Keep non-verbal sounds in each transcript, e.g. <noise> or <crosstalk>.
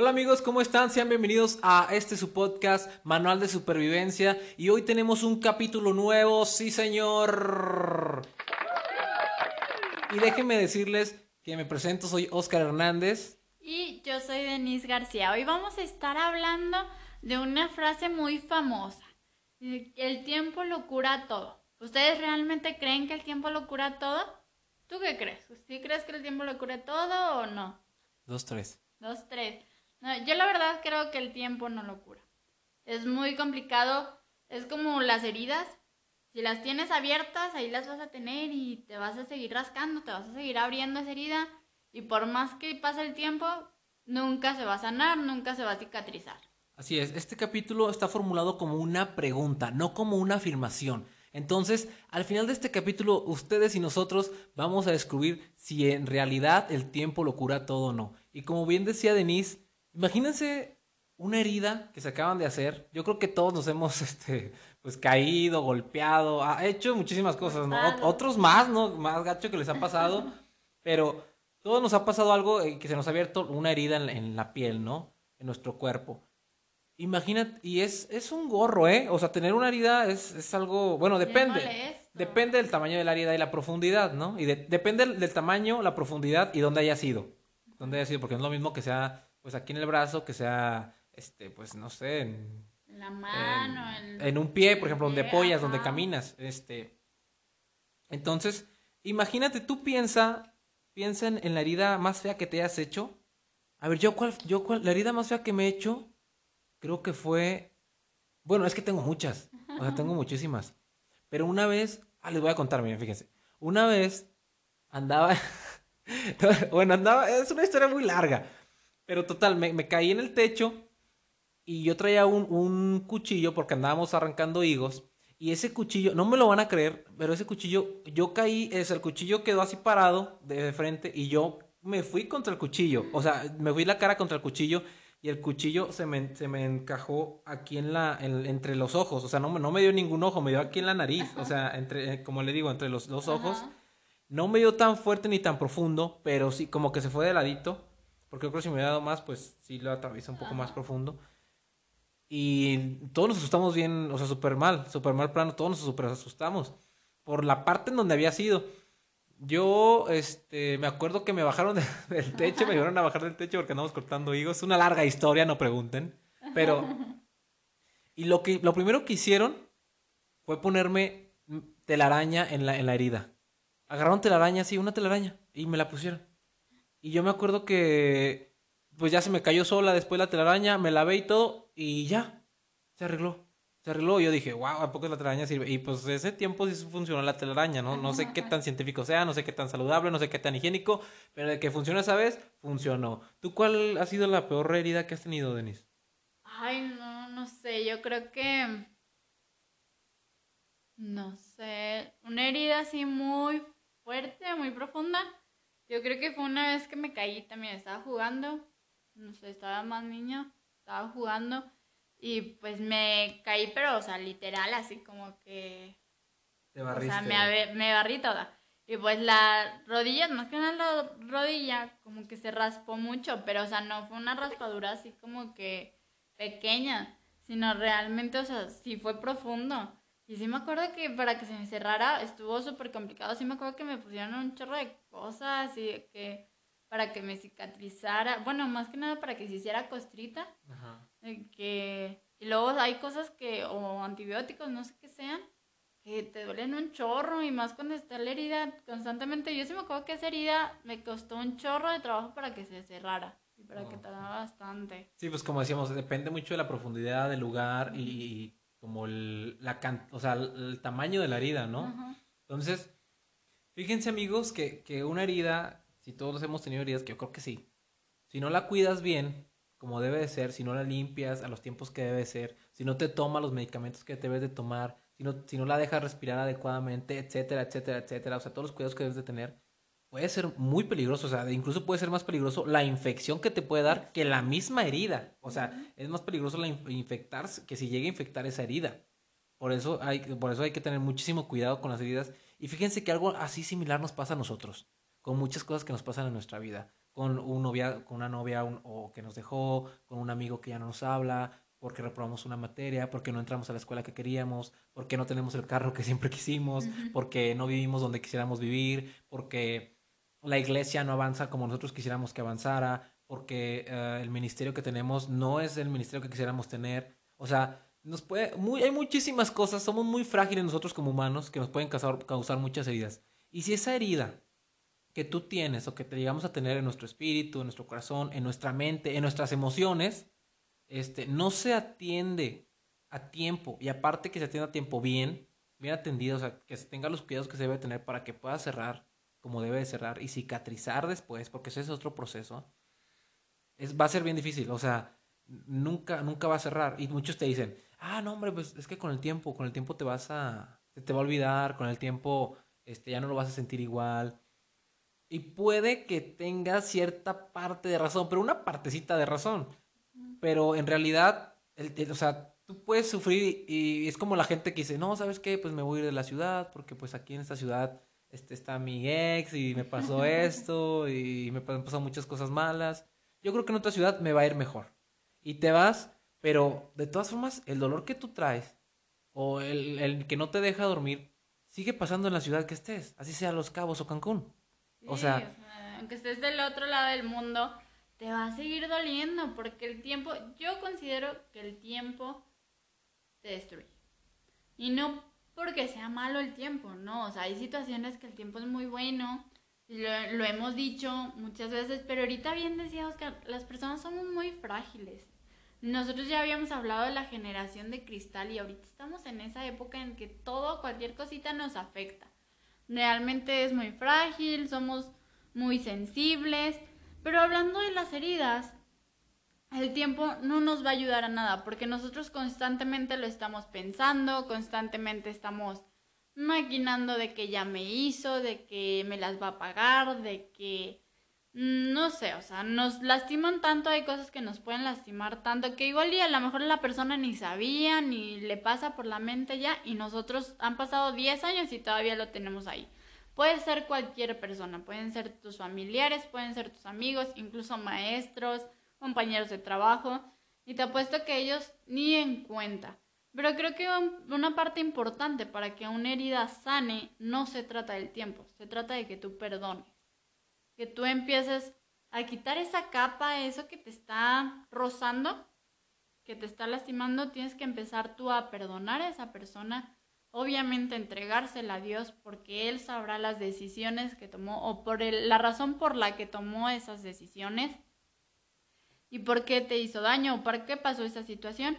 Hola amigos, ¿cómo están? Sean bienvenidos a este su podcast, Manual de Supervivencia. Y hoy tenemos un capítulo nuevo, sí señor. Y déjenme decirles que me presento, soy Oscar Hernández. Y yo soy Denise García. Hoy vamos a estar hablando de una frase muy famosa. El tiempo lo cura todo. ¿Ustedes realmente creen que el tiempo lo cura todo? ¿Tú qué crees? ¿Sí crees que el tiempo lo cura todo o no? Dos, tres. Dos, tres. No, yo la verdad creo que el tiempo no lo cura. Es muy complicado. Es como las heridas. Si las tienes abiertas, ahí las vas a tener y te vas a seguir rascando, te vas a seguir abriendo esa herida. Y por más que pase el tiempo, nunca se va a sanar, nunca se va a cicatrizar. Así es, este capítulo está formulado como una pregunta, no como una afirmación. Entonces, al final de este capítulo, ustedes y nosotros vamos a descubrir si en realidad el tiempo lo cura todo o no. Y como bien decía Denise, Imagínense una herida que se acaban de hacer. Yo creo que todos nos hemos, <laughs> este, pues caído, golpeado, ha hecho muchísimas cosas, ¿no? Otros más, ¿no? Más gacho que les ha pasado, <laughs> pero todos nos ha pasado algo eh, que se nos ha abierto una herida en, la piel, ¿no? En nuestro cuerpo. Imagínate, y es, es un gorro, ¿eh? O sea, tener una herida es, es algo, bueno, depende. Depende del tamaño de la herida y la profundidad, ¿no? Y depende del, del, tamaño, la profundidad y dónde haya sido. Dónde haya sido, porque no es lo mismo que sea pues aquí en el brazo, que sea, este, pues no sé, en, la mano, en, un pie, por ejemplo, donde apoyas, donde caminas, este. Entonces, imagínate, tú piensa, piensa en, la herida más fea que te hayas hecho. A ver, yo cuál, yo cuál, la herida más fea que me he hecho, creo que fue, bueno, es que tengo muchas, o sea, tengo muchísimas. Pero una vez, ah, les voy a contar, miren, fíjense. Una vez andaba, <laughs> bueno, andaba, es una historia muy larga. Pero total, me, caí en el techo y yo traía un, cuchillo porque andábamos arrancando higos. Y ese cuchillo, no me lo van a creer, pero ese cuchillo, yo caí, es, el cuchillo quedó así parado de frente y yo me fui contra el cuchillo. O sea, me fui la cara contra el cuchillo y el cuchillo se me, se me encajó aquí en la, entre los ojos. O sea, no, no me dio ningún ojo, me dio aquí en la nariz. O sea, entre, eh, como le digo, entre los dos ojos. No me dio tan fuerte ni tan profundo, pero sí, como que se fue de ladito. Porque yo creo que si me hubiera dado más, pues sí lo atraviesa un poco más profundo. Y todos nos asustamos bien, o sea, súper mal, súper mal plano, todos nos súper asustamos. Por la parte en donde había sido. Yo, este, me acuerdo que me bajaron <laughs> del techo, me llevaron a bajar del techo porque andamos cortando higos. Es una larga historia, no pregunten. Pero, y lo que, lo primero que hicieron fue ponerme telaraña en la, en la herida. Agarraron telaraña, sí, una telaraña, y me la pusieron. Y yo me acuerdo que pues ya se me cayó sola después la telaraña, me lavé y todo y ya, se arregló. Se arregló y yo dije, wow, ¿a poco la telaraña sirve? Y pues ese tiempo sí funcionó la telaraña, ¿no? No sé qué tan científico sea, no sé qué tan saludable, no sé qué tan higiénico, pero de que funciona esa vez, funcionó. ¿Tú cuál ha sido la peor herida que has tenido, Denise? Ay, no, no sé, yo creo que... No sé, una herida así muy fuerte, muy profunda. Yo creo que fue una vez que me caí también, estaba jugando, no sé, estaba más niña, estaba jugando y pues me caí, pero, o sea, literal, así como que... Te barriste. O sea, me, barrí toda. Y pues la rodilla, más que una la rodilla, como que se raspó mucho, pero, o sea, no fue una raspadura así como que pequeña, sino realmente, o sea, sí fue profundo. Y sí me acuerdo que para que se me cerrara estuvo súper complicado. Sí me acuerdo que me pusieron un chorro de cosas y que para que me cicatrizara. Bueno, más que nada para que se hiciera costrita. Ajá. Que, y luego hay cosas que, o antibióticos, no sé qué sean, que te duelen un chorro y más cuando está la herida constantemente. Yo sí me acuerdo que esa herida me costó un chorro de trabajo para que se cerrara. Y para que tardara bastante. Sí, pues como decíamos, depende mucho de la profundidad del lugar y como el, la o sea, el, tamaño de la herida, ¿no? Entonces, fíjense amigos que, que una herida, si todos hemos tenido heridas, que yo creo que sí, si no la cuidas bien, como debe de ser, si no la limpias a los tiempos que debe ser, si no te tomas los medicamentos que debes de tomar, si no, si no la dejas respirar adecuadamente, etcétera, etcétera, etcétera, o sea, todos los cuidados que debes de tener, puede ser muy peligroso, o sea, incluso puede ser más peligroso la infección que te puede dar que la misma herida. O sea, es más peligroso la infectarse que si llega a infectar esa herida. Por eso hay, por eso hay que tener muchísimo cuidado con las heridas. Y fíjense que algo así similar nos pasa a nosotros, con muchas cosas que nos pasan en nuestra vida, con, un novia, con una novia o que nos dejó, con un amigo que ya no nos habla, porque reprobamos una materia, porque no entramos a la escuela que queríamos, porque no tenemos el carro que siempre quisimos, porque no vivimos donde quisiéramos vivir, porque la iglesia no avanza como nosotros quisiéramos que avanzara, porque eh, el ministerio que tenemos no es el ministerio que quisiéramos tener. O sea, nos puede, muy, hay muchísimas cosas, somos muy frágiles nosotros como humanos que nos pueden causar, causar muchas heridas. Y si esa herida que tú tienes o que te llegamos a tener en nuestro espíritu, en nuestro corazón, en nuestra mente, en nuestras emociones, este, no se atiende a tiempo y aparte que se atienda a tiempo bien, bien atendido, o sea, que se tenga los cuidados que se debe tener para que pueda cerrar como debe de cerrar y cicatrizar después, porque ese es otro proceso, es, va a ser bien difícil, o sea, nunca, nunca va a cerrar. Y muchos te dicen, ah, no, hombre, pues es que con el tiempo, con el tiempo te vas a, se te va a olvidar, con el tiempo este, ya no lo vas a sentir igual. Y puede que tenga cierta parte de razón, pero una partecita de razón. Pero en realidad, el, o sea, tú puedes sufrir y, es como la gente que dice, no, ¿sabes qué? Pues me voy a ir de la ciudad porque pues aquí en esta ciudad este, está mi ex y me pasó <laughs> esto y me han pasado muchas cosas malas. Yo creo que en otra ciudad me va a ir mejor. Y te vas, pero de todas formas, el dolor que tú traes o el, el que no te deja dormir sigue pasando en la ciudad que estés, así sea Los Cabos o Cancún o, sea, aunque estés del otro lado del mundo, te va a seguir doliendo porque el tiempo, yo considero que el tiempo te destruye. Y no porque sea malo el tiempo, no, o sea, hay situaciones que el tiempo es muy bueno, lo, lo hemos dicho muchas veces, pero ahorita bien decíamos que las personas somos muy frágiles. Nosotros ya habíamos hablado de la generación de cristal y ahorita estamos en esa época en que todo, cualquier cosita nos afecta realmente es muy frágil, somos muy sensibles, pero hablando de las heridas, el tiempo no nos va a ayudar a nada, porque nosotros constantemente lo estamos pensando, constantemente estamos maquinando de que ya me hizo, de que me las va a pagar, de que Mm, no sé, o sea, nos lastiman tanto, hay cosas que nos pueden lastimar tanto, que igual y a lo mejor la persona ni sabía, ni le pasa por la mente ya, y nosotros han pasado 10 años y todavía lo tenemos ahí. Puede ser cualquier persona, pueden ser tus familiares, pueden ser tus amigos, incluso maestros, compañeros de trabajo, y te apuesto que ellos ni en cuenta. Pero creo que una parte importante para que una herida sane no se trata del tiempo, se trata de que tú perdones que tú empieces a quitar esa capa, eso que te está rozando, que te está lastimando, tienes que empezar tú a perdonar a esa persona, obviamente entregársela a Dios porque Él sabrá las decisiones que tomó o por la razón por la que tomó esas decisiones y por qué te hizo daño o por qué pasó esa situación.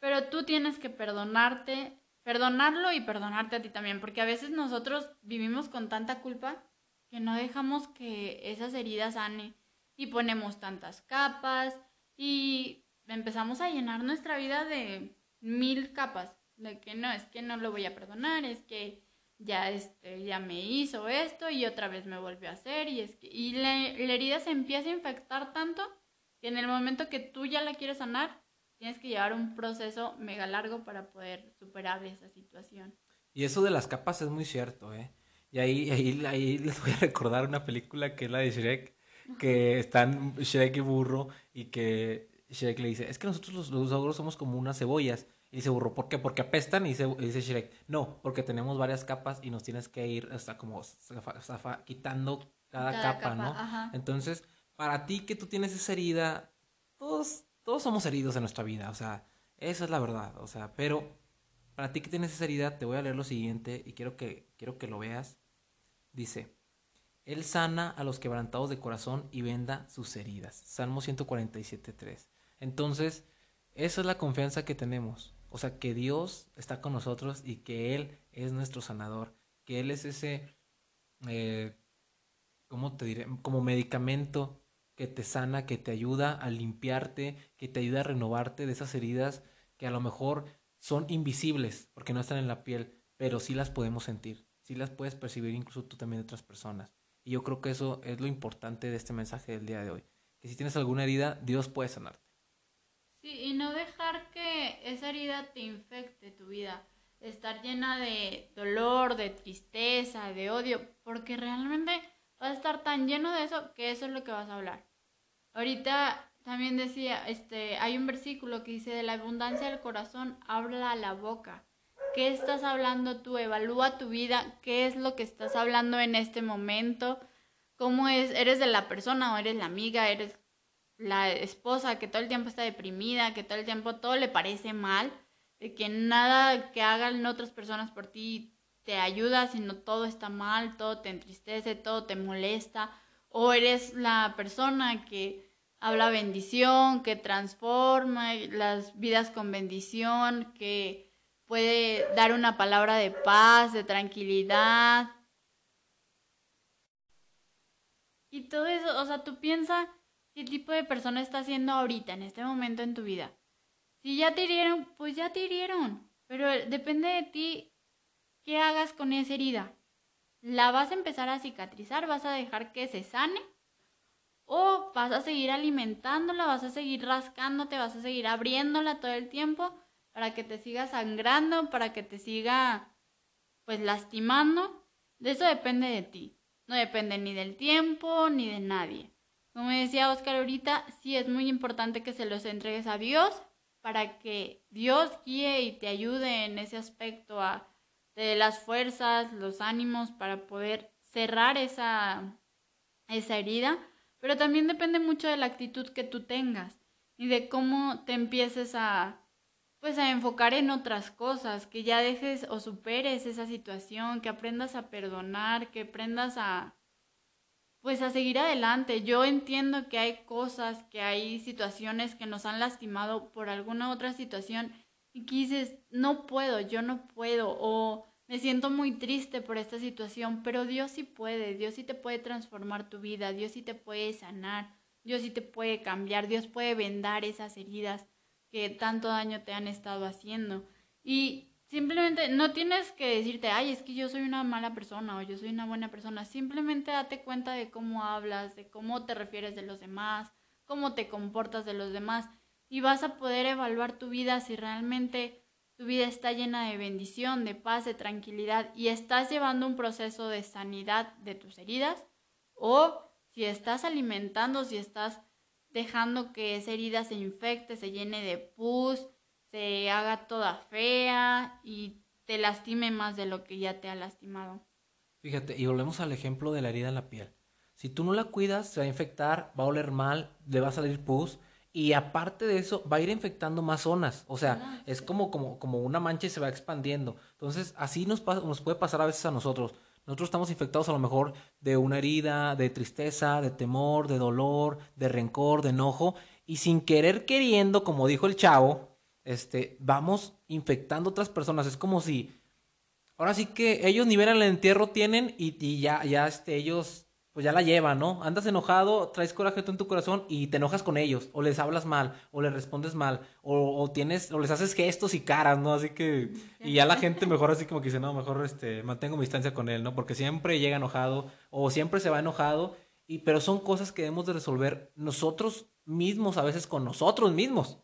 Pero tú tienes que perdonarte, perdonarlo y perdonarte a ti también, porque a veces nosotros vivimos con tanta culpa que no dejamos que esas heridas sane y ponemos tantas capas y empezamos a llenar nuestra vida de mil capas, de que no, es que no lo voy a perdonar, es que ya, este, ya me hizo esto y otra vez me volvió a hacer y es que, y la, la herida se empieza a infectar tanto que en el momento que tú ya la quieres sanar, tienes que llevar un proceso mega largo para poder superar esa situación. Y eso de las capas es muy cierto, ¿eh? Y ahí, ahí, ahí les voy a recordar una película que es la de Shrek, que están Shrek y Burro y que Shrek le dice, es que nosotros los, los ogros somos como unas cebollas. Y dice Burro, ¿por qué? Porque apestan y dice, dice Shrek, no, porque tenemos varias capas y nos tienes que ir hasta como quitando cada, capa, ¿no? Entonces, para ti que tú tienes esa herida, todos, todos somos heridos en nuestra vida, o sea, esa es la verdad, o sea, pero para ti que tienes esa herida, te voy a leer lo siguiente y quiero que, quiero que lo veas. Dice, Él sana a los quebrantados de corazón y venda sus heridas. Salmo 147.3. Entonces, esa es la confianza que tenemos. O sea, que Dios está con nosotros y que Él es nuestro sanador. Que Él es ese, eh, ¿cómo te diré? Como medicamento que te sana, que te ayuda a limpiarte, que te ayuda a renovarte de esas heridas que a lo mejor son invisibles porque no están en la piel, pero sí las podemos sentir sí las puedes percibir incluso tú también de otras personas. Y yo creo que eso es lo importante de este mensaje del día de hoy. Que si tienes alguna herida, Dios puede sanarte. Sí, y no dejar que esa herida te infecte tu vida. Estar llena de dolor, de tristeza, de odio, porque realmente, vas a estar tan lleno de eso que eso es lo que vas a hablar. Ahorita también decía, este, hay un versículo que dice, de la abundancia del corazón habla la boca. ¿Qué estás hablando tú? Evalúa tu vida, qué es lo que estás hablando en este momento, cómo es, eres de la persona o eres la amiga, eres la esposa que todo el tiempo está deprimida, que todo el tiempo todo le parece mal, de que nada que hagan otras personas por ti te ayuda, sino todo está mal, todo te entristece, todo te molesta, o eres la persona que habla bendición, que transforma las vidas con bendición, que puede dar una palabra de paz, de tranquilidad. Y todo eso, o sea, tú piensas qué tipo de persona estás siendo ahorita, en este momento en tu vida. Si ya te hirieron, pues ya te hirieron. Pero depende de ti qué hagas con esa herida. ¿La vas a empezar a cicatrizar? ¿Vas a dejar que se sane? ¿O vas a seguir alimentándola? ¿Vas a seguir rascándote? ¿Vas a seguir abriéndola todo el tiempo para que te siga sangrando? ¿Para que te siga pues lastimando? De eso depende de ti. No depende ni del tiempo ni de nadie. Como decía Oscar ahorita, sí es muy importante que se los entregues a Dios para que Dios guíe y te ayude en ese aspecto a de las fuerzas, los ánimos para poder cerrar esa, esa herida, pero también depende mucho de la actitud que tú tengas y de cómo te empieces a pues a enfocar en otras cosas, que ya dejes o superes esa situación, que aprendas a perdonar, que aprendas a pues a seguir adelante. Yo entiendo que hay cosas, que hay situaciones que nos han lastimado por alguna otra situación y dices, no puedo, yo no puedo, o me siento muy triste por esta situación, pero Dios sí puede, Dios sí te puede transformar tu vida, Dios sí te puede sanar, Dios sí te puede cambiar, Dios puede vendar esas heridas que tanto daño te han estado haciendo. Y Simplemente no tienes que decirte, ay, es que yo soy una mala persona o yo soy una buena persona. Simplemente date cuenta de cómo hablas, de cómo te refieres de los demás, cómo te comportas de los demás. Y vas a poder evaluar tu vida si realmente tu vida está llena de bendición, de paz, de tranquilidad y estás llevando un proceso de sanidad de tus heridas o si estás alimentando, si estás dejando que esa herida se infecte, se llene de pus, se haga toda fea y te lastime más de lo que ya te ha lastimado. Fíjate, y volvemos al ejemplo de la herida en la piel. Si tú no la cuidas, se va a infectar, va a oler mal, le va a salir pus y aparte de eso va a ir infectando más zonas. O sea, ah, es como, como, como una mancha y se va expandiendo. Entonces, así nos, nos puede pasar a veces a nosotros. Nosotros estamos infectados a lo mejor de una herida, de tristeza, de temor, de dolor, de rencor, de enojo, y sin querer queriendo, como dijo el chavo, este, vamos infectando otras personas. Es como si, ahora sí que ellos ni ven el entierro tienen y, ya, ya, este, ellos, pues ya la llevan, ¿no? Andas enojado, traes coraje tú en tu corazón y te enojas con ellos, o les hablas mal, o les respondes mal, o, tienes, o les haces gestos y caras, ¿no? Así que, y ya la gente mejor así como que dice, no, mejor, este, mantengo mi distancia con él, ¿no? Porque siempre llega enojado, o siempre se va enojado, y, pero son cosas que debemos de resolver nosotros mismos, a veces con nosotros mismos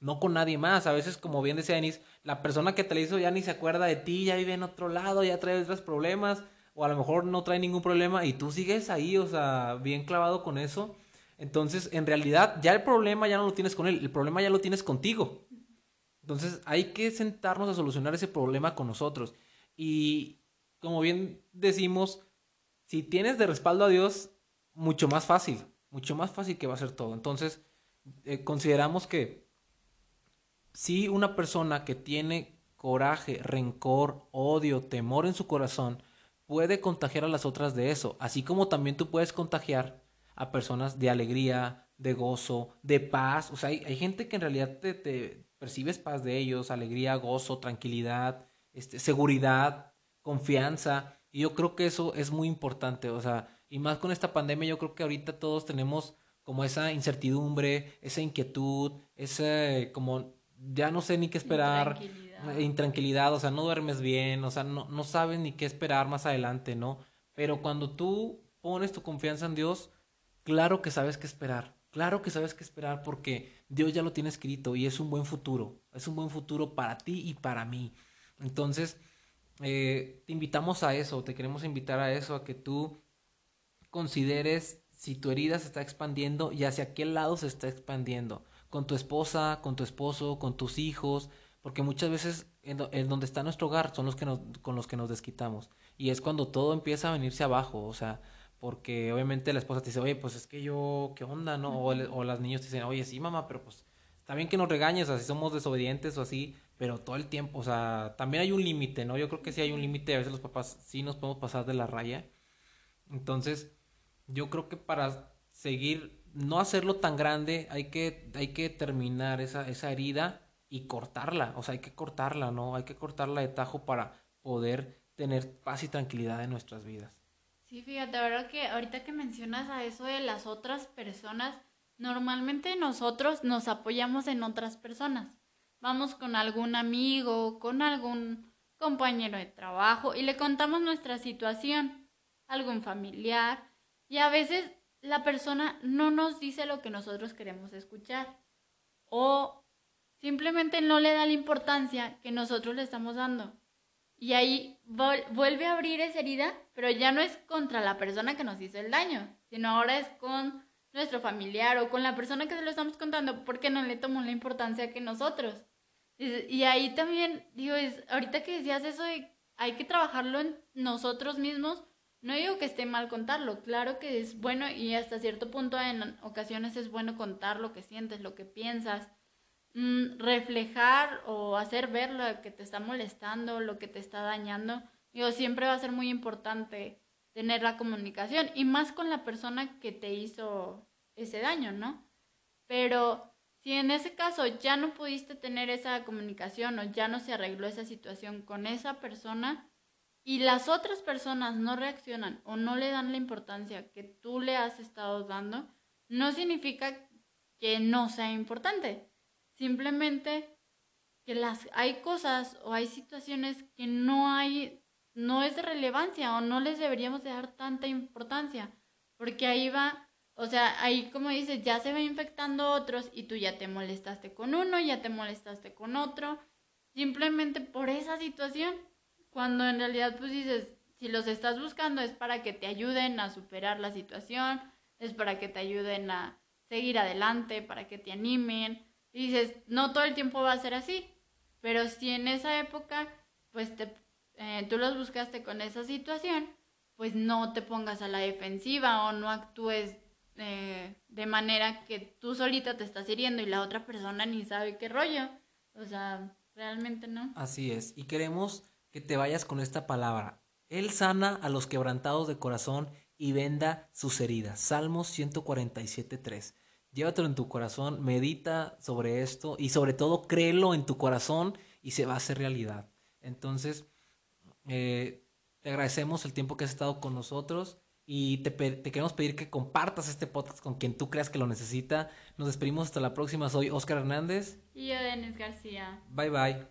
no con nadie más. A veces, como bien decía Denis, la persona que te la hizo ya ni se acuerda de ti, ya vive en otro lado, ya trae otros problemas, o a lo mejor no trae ningún problema y tú sigues ahí, o sea, bien clavado con eso. Entonces, en realidad, ya el problema ya no lo tienes con él, el problema ya lo tienes contigo. Entonces, hay que sentarnos a solucionar ese problema con nosotros. Y, como bien decimos, si tienes de respaldo a Dios, mucho más fácil, mucho más fácil que va a ser todo. Entonces, eh, consideramos que si una persona que tiene coraje, rencor, odio, temor en su corazón, puede contagiar a las otras de eso, así como también tú puedes contagiar a personas de alegría, de gozo, de paz. O sea, hay, gente que en realidad te, percibes paz de ellos, alegría, gozo, tranquilidad, este, seguridad, confianza. Y yo creo que eso es muy importante. O sea, y más con esta pandemia, yo creo que ahorita todos tenemos como esa incertidumbre, esa inquietud, ese como ya no sé ni qué esperar, intranquilidad. o sea, no duermes bien, o sea, no, no sabes ni qué esperar más adelante, ¿no? Pero cuando tú pones tu confianza en Dios, claro que sabes qué esperar, claro que sabes qué esperar porque Dios ya lo tiene escrito y es un buen futuro, es un buen futuro para ti y para mí. Entonces, eh, te invitamos a eso, te queremos invitar a eso, a que tú consideres si tu herida se está expandiendo y hacia qué lado se está expandiendo. Con tu esposa, con tu esposo, con tus hijos, porque muchas veces en, donde está nuestro hogar son los que nos, con los que nos desquitamos. Y es cuando todo empieza a venirse abajo, o sea, porque obviamente la esposa te dice, oye, pues es que yo, ¿qué onda, no? O, o las niños te dicen, oye, sí, mamá, pero pues está bien que nos regañes, si somos desobedientes o así, pero todo el tiempo, o sea, también hay un límite, ¿no? Yo creo que sí hay un límite, a veces los papás sí nos podemos pasar de la raya. Entonces, yo creo que para seguir, no hacerlo tan grande, hay que, hay que terminar esa, esa herida y cortarla, o sea, hay que cortarla, ¿no? Hay que cortarla de tajo para poder tener paz y tranquilidad en nuestras vidas. Sí, fíjate, verdad que ahorita que mencionas a eso de las otras personas, normalmente nosotros nos apoyamos en otras personas. Vamos con algún amigo, con algún compañero de trabajo y le contamos nuestra situación, algún familiar, y a veces la persona no nos dice lo que nosotros queremos escuchar o Simplemente no le da la importancia que nosotros le estamos dando. Y ahí vuelve a abrir esa herida, pero ya no es contra la persona que nos hizo el daño, sino ahora es con nuestro familiar o con la persona que se lo estamos contando porque no le tomó la importancia que nosotros. Y, ahí también, digo, es, ahorita que decías eso de hay que trabajarlo en nosotros mismos, no digo que esté mal contarlo, claro que es bueno y hasta cierto punto en ocasiones es bueno contar lo que sientes, lo que piensas, Mm, reflejar o hacer ver lo que te está molestando, lo que te está dañando, digo, siempre va a ser muy importante tener la comunicación y más con la persona que te hizo ese daño, ¿no? Pero si en ese caso ya no pudiste tener esa comunicación o ya no se arregló esa situación con esa persona y las otras personas no reaccionan o no le dan la importancia que tú le has estado dando, no significa que no sea importante. Simplemente que las hay cosas o hay situaciones que no hay no es de relevancia o no les deberíamos dar tanta importancia, porque ahí va, o sea, ahí como dices, ya se va infectando otros y tú ya te molestaste con uno, ya te molestaste con otro, simplemente por esa situación, cuando en realidad pues dices, si los estás buscando es para que te ayuden a superar la situación, es para que te ayuden a seguir adelante, para que te animen, y dices, no todo el tiempo va a ser así, pero si en esa época, pues te, eh, tú los buscaste con esa situación, pues no te pongas a la defensiva o no actúes eh, de manera que tú solita te estás hiriendo y la otra persona ni sabe qué rollo. O sea, realmente no. Así es. Y queremos que te vayas con esta palabra. Él sana a los quebrantados de corazón y venda sus heridas. Salmos 147, 3 llévatelo en tu corazón, medita sobre esto y sobre todo créelo en tu corazón y se va a hacer realidad. Entonces, eh, te agradecemos el tiempo que has estado con nosotros y te, te, queremos pedir que compartas este podcast con quien tú creas que lo necesita. Nos despedimos hasta la próxima. Soy Oscar Hernández. Y yo, Denis García. Bye bye.